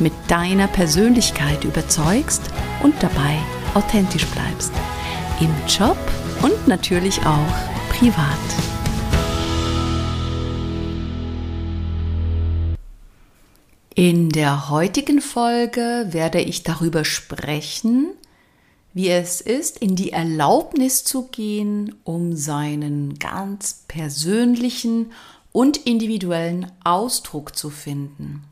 mit deiner Persönlichkeit überzeugst und dabei authentisch bleibst. Im Job und natürlich auch privat. In der heutigen Folge werde ich darüber sprechen, wie es ist, in die Erlaubnis zu gehen, um seinen ganz persönlichen und individuellen Ausdruck zu finden.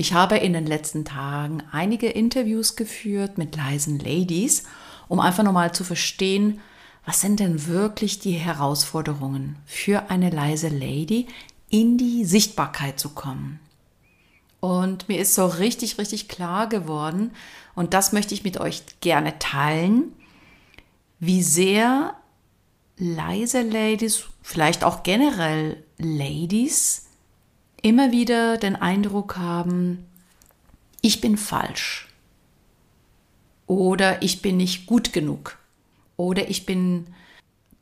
Ich habe in den letzten Tagen einige Interviews geführt mit leisen Ladies, um einfach nochmal zu verstehen, was sind denn wirklich die Herausforderungen für eine leise Lady, in die Sichtbarkeit zu kommen. Und mir ist so richtig, richtig klar geworden, und das möchte ich mit euch gerne teilen, wie sehr leise Ladies, vielleicht auch generell Ladies, immer wieder den Eindruck haben, ich bin falsch oder ich bin nicht gut genug oder ich bin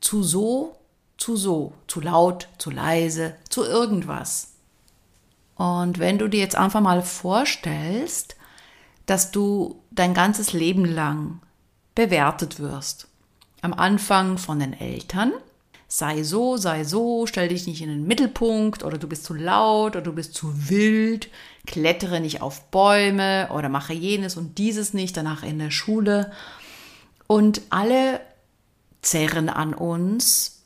zu so, zu so, zu laut, zu leise, zu irgendwas. Und wenn du dir jetzt einfach mal vorstellst, dass du dein ganzes Leben lang bewertet wirst. Am Anfang von den Eltern, sei so, sei so, stell dich nicht in den Mittelpunkt oder du bist zu laut oder du bist zu wild, klettere nicht auf Bäume oder mache jenes und dieses nicht, danach in der Schule. Und alle zerren an uns,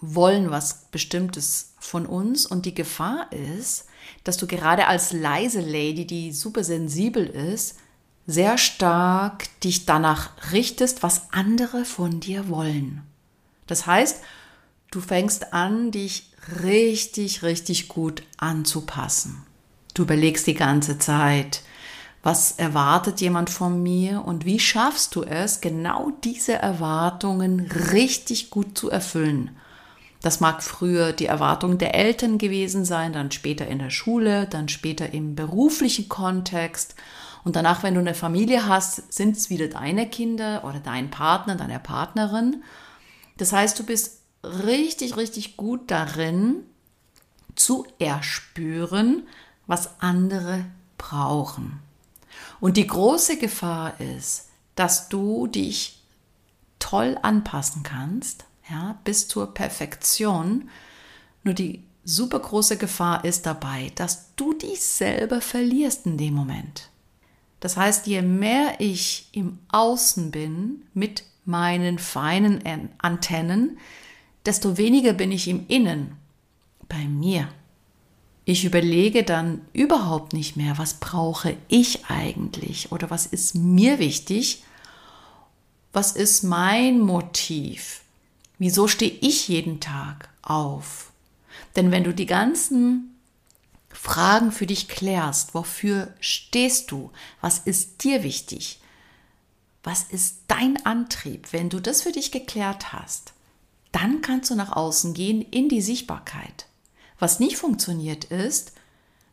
wollen was Bestimmtes von uns und die Gefahr ist, dass du gerade als leise Lady, die super sensibel ist, sehr stark dich danach richtest, was andere von dir wollen. Das heißt, du fängst an, dich richtig, richtig gut anzupassen. Du überlegst die ganze Zeit, was erwartet jemand von mir und wie schaffst du es, genau diese Erwartungen richtig gut zu erfüllen. Das mag früher die Erwartung der Eltern gewesen sein, dann später in der Schule, dann später im beruflichen Kontext. Und danach, wenn du eine Familie hast, sind es wieder deine Kinder oder dein Partner, deine Partnerin. Das heißt, du bist richtig, richtig gut darin, zu erspüren, was andere brauchen. Und die große Gefahr ist, dass du dich toll anpassen kannst, ja, bis zur Perfektion. Nur die super große Gefahr ist dabei, dass du dich selber verlierst in dem Moment. Das heißt, je mehr ich im Außen bin mit meinen feinen Antennen, desto weniger bin ich im Innen, bei mir. Ich überlege dann überhaupt nicht mehr, was brauche ich eigentlich oder was ist mir wichtig, was ist mein Motiv, Wieso stehe ich jeden Tag auf? Denn wenn du die ganzen Fragen für dich klärst, wofür stehst du, was ist dir wichtig, was ist dein Antrieb, wenn du das für dich geklärt hast, dann kannst du nach außen gehen in die Sichtbarkeit. Was nicht funktioniert ist,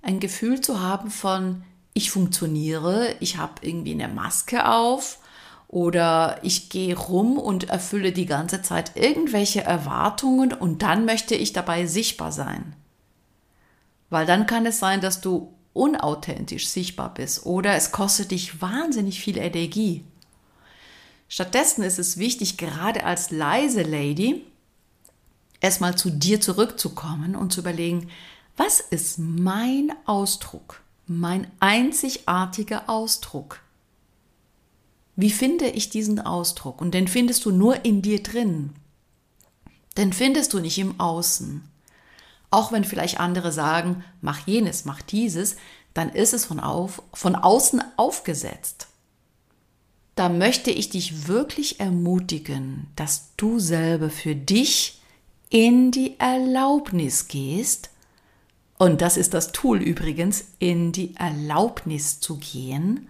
ein Gefühl zu haben von, ich funktioniere, ich habe irgendwie eine Maske auf oder ich gehe rum und erfülle die ganze Zeit irgendwelche Erwartungen und dann möchte ich dabei sichtbar sein. Weil dann kann es sein, dass du unauthentisch sichtbar bist oder es kostet dich wahnsinnig viel Energie. Stattdessen ist es wichtig, gerade als leise Lady, erstmal zu dir zurückzukommen und zu überlegen, was ist mein Ausdruck, mein einzigartiger Ausdruck? Wie finde ich diesen Ausdruck? Und den findest du nur in dir drin. Den findest du nicht im Außen. Auch wenn vielleicht andere sagen, mach jenes, mach dieses, dann ist es von, auf, von außen aufgesetzt da möchte ich dich wirklich ermutigen, dass du selber für dich in die Erlaubnis gehst, und das ist das Tool übrigens, in die Erlaubnis zu gehen,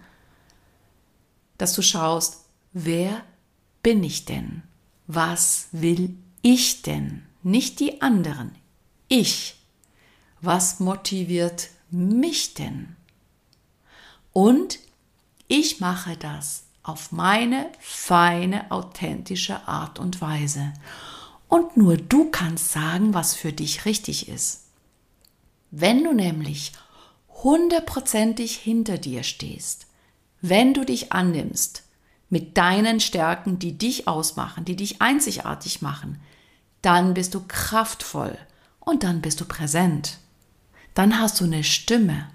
dass du schaust, wer bin ich denn? Was will ich denn? Nicht die anderen. Ich. Was motiviert mich denn? Und ich mache das auf meine feine, authentische Art und Weise. Und nur du kannst sagen, was für dich richtig ist. Wenn du nämlich hundertprozentig hinter dir stehst, wenn du dich annimmst mit deinen Stärken, die dich ausmachen, die dich einzigartig machen, dann bist du kraftvoll und dann bist du präsent. Dann hast du eine Stimme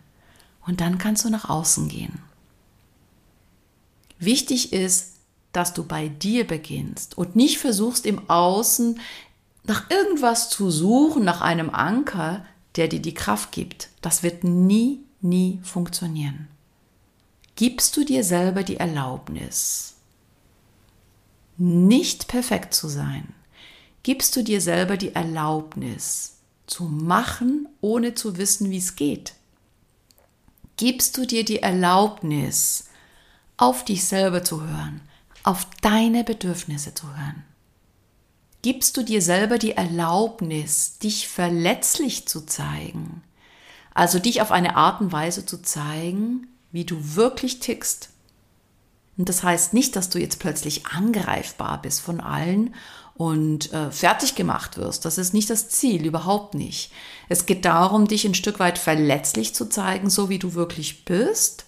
und dann kannst du nach außen gehen. Wichtig ist, dass du bei dir beginnst und nicht versuchst im Außen nach irgendwas zu suchen, nach einem Anker, der dir die Kraft gibt. Das wird nie, nie funktionieren. Gibst du dir selber die Erlaubnis, nicht perfekt zu sein? Gibst du dir selber die Erlaubnis zu machen, ohne zu wissen, wie es geht? Gibst du dir die Erlaubnis, auf dich selber zu hören, auf deine Bedürfnisse zu hören? Gibst du dir selber die Erlaubnis, dich verletzlich zu zeigen? Also dich auf eine Art und Weise zu zeigen, wie du wirklich tickst. Und das heißt nicht, dass du jetzt plötzlich angreifbar bist von allen und äh, fertig gemacht wirst. Das ist nicht das Ziel, überhaupt nicht. Es geht darum, dich ein Stück weit verletzlich zu zeigen, so wie du wirklich bist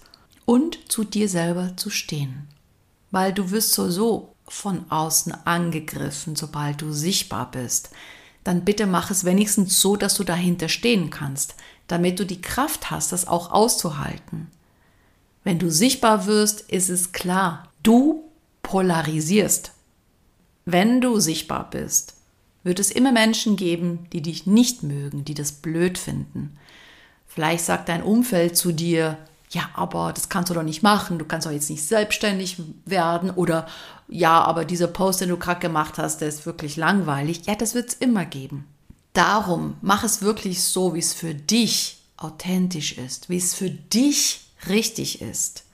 und zu dir selber zu stehen. Weil du wirst so, so von außen angegriffen, sobald du sichtbar bist. Dann bitte mach es wenigstens so, dass du dahinter stehen kannst, damit du die Kraft hast, das auch auszuhalten. Wenn du sichtbar wirst, ist es klar, du polarisierst. Wenn du sichtbar bist, wird es immer Menschen geben, die dich nicht mögen, die das blöd finden. Vielleicht sagt dein Umfeld zu dir, ja, aber das kannst du doch nicht machen, du kannst doch jetzt nicht selbstständig werden oder ja, aber dieser Post, den du gerade gemacht hast, der ist wirklich langweilig. Ja, das wird es immer geben. Darum mach es wirklich so, wie es für dich authentisch ist, wie es für dich richtig ist.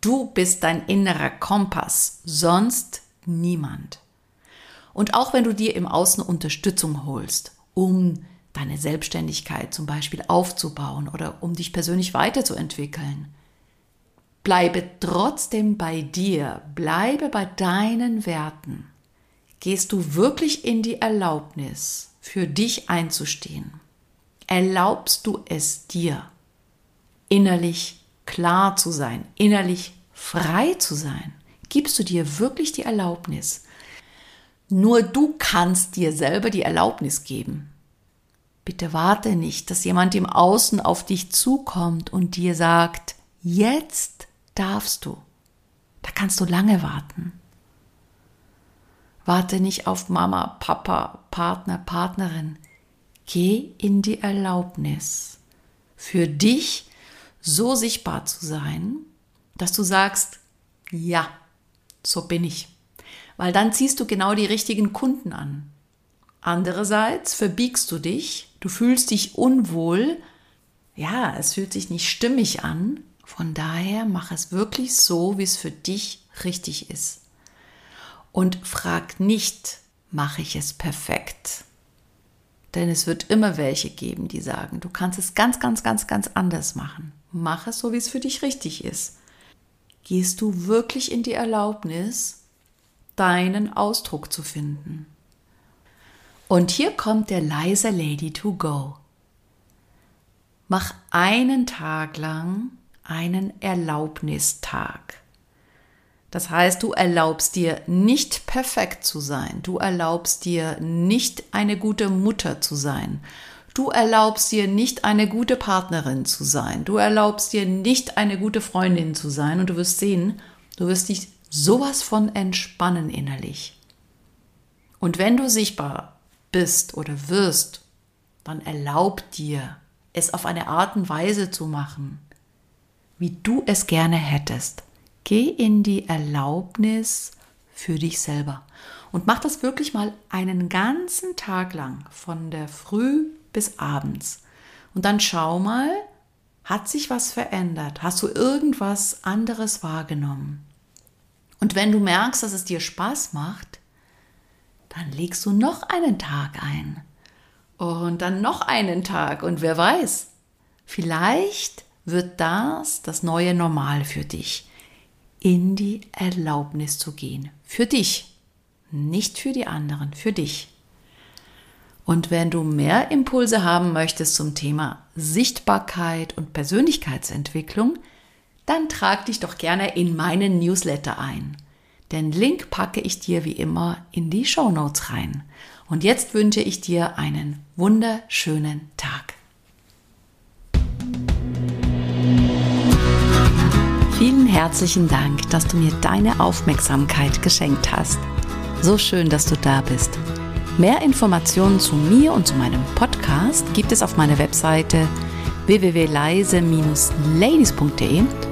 Du bist dein innerer Kompass, sonst niemand. Und auch wenn du dir im Außen Unterstützung holst, um deine Selbstständigkeit zum Beispiel aufzubauen oder um dich persönlich weiterzuentwickeln. Bleibe trotzdem bei dir, bleibe bei deinen Werten. Gehst du wirklich in die Erlaubnis, für dich einzustehen? Erlaubst du es dir, innerlich klar zu sein, innerlich frei zu sein? Gibst du dir wirklich die Erlaubnis? Nur du kannst dir selber die Erlaubnis geben. Bitte warte nicht, dass jemand im Außen auf dich zukommt und dir sagt, jetzt darfst du. Da kannst du lange warten. Warte nicht auf Mama, Papa, Partner, Partnerin. Geh in die Erlaubnis, für dich so sichtbar zu sein, dass du sagst, ja, so bin ich. Weil dann ziehst du genau die richtigen Kunden an. Andererseits verbiegst du dich, du fühlst dich unwohl, ja, es fühlt sich nicht stimmig an. Von daher mach es wirklich so, wie es für dich richtig ist. Und frag nicht, mache ich es perfekt? Denn es wird immer welche geben, die sagen, du kannst es ganz, ganz, ganz, ganz anders machen. Mach es so, wie es für dich richtig ist. Gehst du wirklich in die Erlaubnis, deinen Ausdruck zu finden? Und hier kommt der leise Lady to go. Mach einen Tag lang einen Erlaubnistag. Das heißt, du erlaubst dir nicht perfekt zu sein. Du erlaubst dir nicht eine gute Mutter zu sein. Du erlaubst dir nicht eine gute Partnerin zu sein. Du erlaubst dir nicht eine gute Freundin zu sein. Und du wirst sehen, du wirst dich sowas von entspannen innerlich. Und wenn du sichtbar bist oder wirst, dann erlaub dir, es auf eine Art und Weise zu machen, wie du es gerne hättest. Geh in die Erlaubnis für dich selber und mach das wirklich mal einen ganzen Tag lang, von der Früh bis abends. Und dann schau mal, hat sich was verändert? Hast du irgendwas anderes wahrgenommen? Und wenn du merkst, dass es dir Spaß macht, dann legst du noch einen Tag ein. Und dann noch einen Tag. Und wer weiß, vielleicht wird das das neue Normal für dich in die Erlaubnis zu gehen. Für dich, nicht für die anderen, für dich. Und wenn du mehr Impulse haben möchtest zum Thema Sichtbarkeit und Persönlichkeitsentwicklung, dann trag dich doch gerne in meinen Newsletter ein. Den Link packe ich dir wie immer in die Show Notes rein. Und jetzt wünsche ich dir einen wunderschönen Tag. Vielen herzlichen Dank, dass du mir deine Aufmerksamkeit geschenkt hast. So schön, dass du da bist. Mehr Informationen zu mir und zu meinem Podcast gibt es auf meiner Webseite www.leise-ladies.de